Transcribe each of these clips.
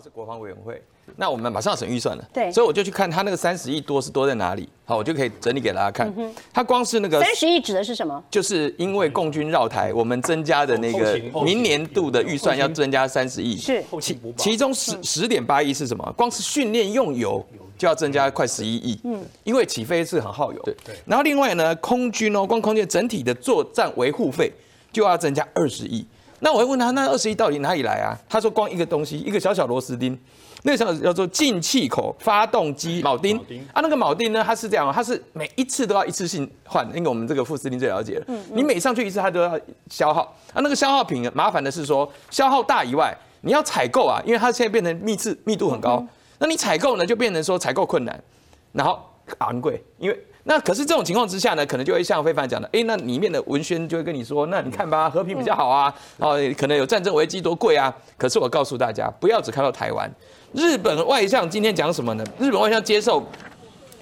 好是国防委员会，那我们马上审预算了，对所以我就去看他那个三十亿多是多在哪里，好，我就可以整理给大家看。他光是那个三十亿指的是什么？就是因为共军绕台，我们增加的那个明年度的预算要增加三十亿，是其其中十十点八亿是什么？光是训练用油就要增加快十一亿，嗯，因为起飞是很耗油，对对然后另外呢，空军哦，光空军整体的作战维护费就要增加二十亿。那我会问他，那二十一到底哪里来啊？他说光一个东西，一个小小螺丝钉。那个小叫做进气口发动机铆钉啊，那个铆钉呢，它是这样哦，它是每一次都要一次性换，因为我们这个副司令最了解了。你每上去一次，它都要消耗啊。那个消耗品麻烦的是说，消耗大以外，你要采购啊，因为它现在变成密次密度很高，那你采购呢就变成说采购困难，然后昂贵，因为。那可是这种情况之下呢，可能就会像非凡讲的，哎，那里面的文宣就会跟你说，那你看吧，和平比较好啊，哦，可能有战争危机多贵啊。可是我告诉大家，不要只看到台湾，日本外相今天讲什么呢？日本外相接受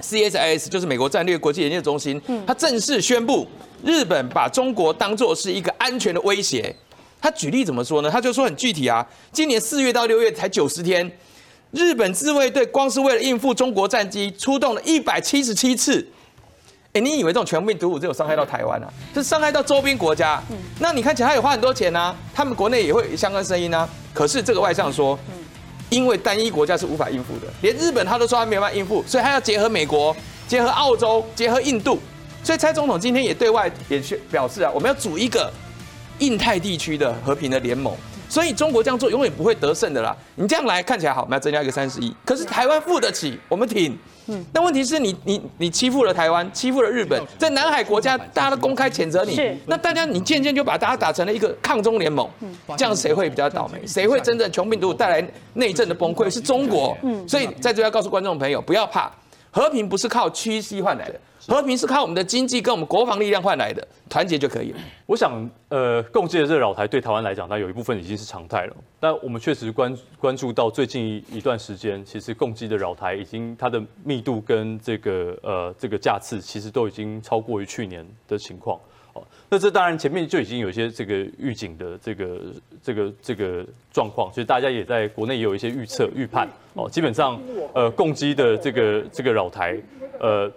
CSIS，就是美国战略国际研究中心，他正式宣布，日本把中国当作是一个安全的威胁。他举例怎么说呢？他就说很具体啊，今年四月到六月才九十天，日本自卫队光是为了应付中国战机，出动了一百七十七次。哎，你以为这种全面毒武只有伤害到台湾啊？是伤害到周边国家。嗯那你看起来他也花很多钱啊，他们国内也会有相关声音啊。可是这个外相说，因为单一国家是无法应付的，连日本他都说他没有办法应付，所以他要结合美国、结合澳洲、结合印度。所以蔡总统今天也对外也去表示啊，我们要组一个印太地区的和平的联盟。所以中国这样做永远不会得胜的啦。你这样来看起来好，我们要增加一个三十亿，可是台湾付得起，我们挺。嗯那问题是你你你欺负了台湾，欺负了日本，在南海国家大家都公开谴责你是，那大家你渐渐就把大家打成了一个抗中联盟，这样谁会比较倒霉？谁会真正穷病毒带来内政的崩溃？是中国。嗯所以在这要告诉观众朋友，不要怕，和平不是靠屈膝换来的，和平是靠我们的经济跟我们国防力量换来的，团结就可以了。我想，呃，共济的这个扰台对台湾来讲，它有一部分已经是常态了。但我们确实关关注到最近一一段时间，其实共济的扰台已经它的密度跟这个呃这个架次，其实都已经超过于去年的情况。那这当然前面就已经有一些这个预警的这个这个这个状况，所以大家也在国内也有一些预测预判。哦，基本上呃共济的这个这个扰台，呃。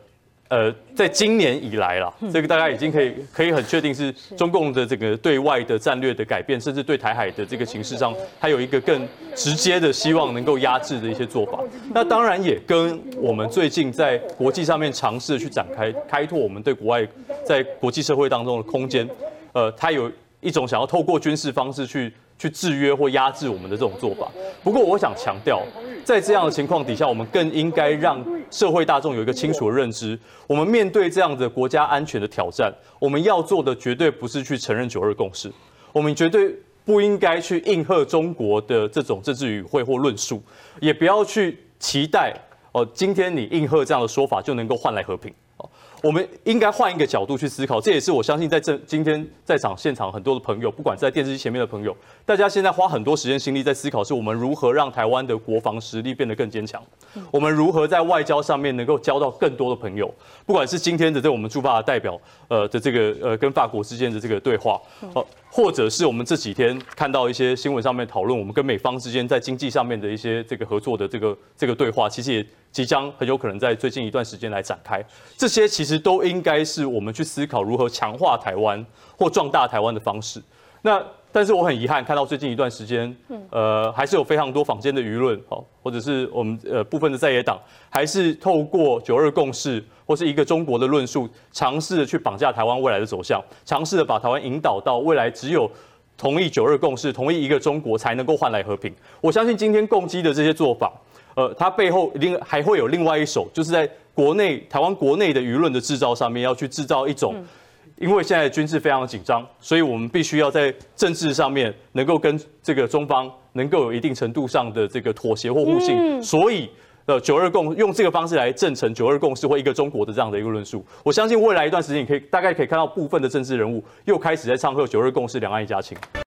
呃，在今年以来啦，这个大家已经可以可以很确定是中共的这个对外的战略的改变，甚至对台海的这个形势上，它有一个更直接的希望能够压制的一些做法。那当然也跟我们最近在国际上面尝试去展开开拓我们对国外在国际社会当中的空间，呃，它有一种想要透过军事方式去去制约或压制我们的这种做法。不过我想强调，在这样的情况底下，我们更应该让社会大众有一个清楚的认知。我们面对这样的国家安全的挑战，我们要做的绝对不是去承认九二共识，我们绝对不应该去应和中国的这种政治语汇或论述，也不要去期待哦，今天你应和这样的说法就能够换来和平。哦，我们应该换一个角度去思考，这也是我相信在这今天在场现场很多的朋友，不管在电视机前面的朋友，大家现在花很多时间心力在思考，是我们如何让台湾的国防实力变得更坚强，我们如何在外交上面能够交到更多的朋友，不管是今天的这我们驻法的代表，呃的这个呃跟法国之间的这个对话，呃，或者是我们这几天看到一些新闻上面讨论我们跟美方之间在经济上面的一些这个合作的这个这个对话，其实也即将很有可能在最近一段时间来展开。这些其实都应该是我们去思考如何强化台湾或壮大台湾的方式。那但是我很遗憾看到最近一段时间，呃，还是有非常多坊间的舆论，哦，或者是我们呃部分的在野党，还是透过九二共识或是一个中国的论述，尝试的去绑架台湾未来的走向，尝试的把台湾引导到未来只有。同意九二共识，同意一个中国，才能够换来和平。我相信今天共机的这些做法，呃，它背后一定还会有另外一手，就是在国内台湾国内的舆论的制造上面，要去制造一种，因为现在军事非常紧张，所以我们必须要在政治上面能够跟这个中方能够有一定程度上的这个妥协或互信，所以。呃，九二共用这个方式来证成九二共识或一个中国的这样的一个论述，我相信未来一段时间，你可以大概可以看到部分的政治人物又开始在唱和九二共识，两岸一家亲。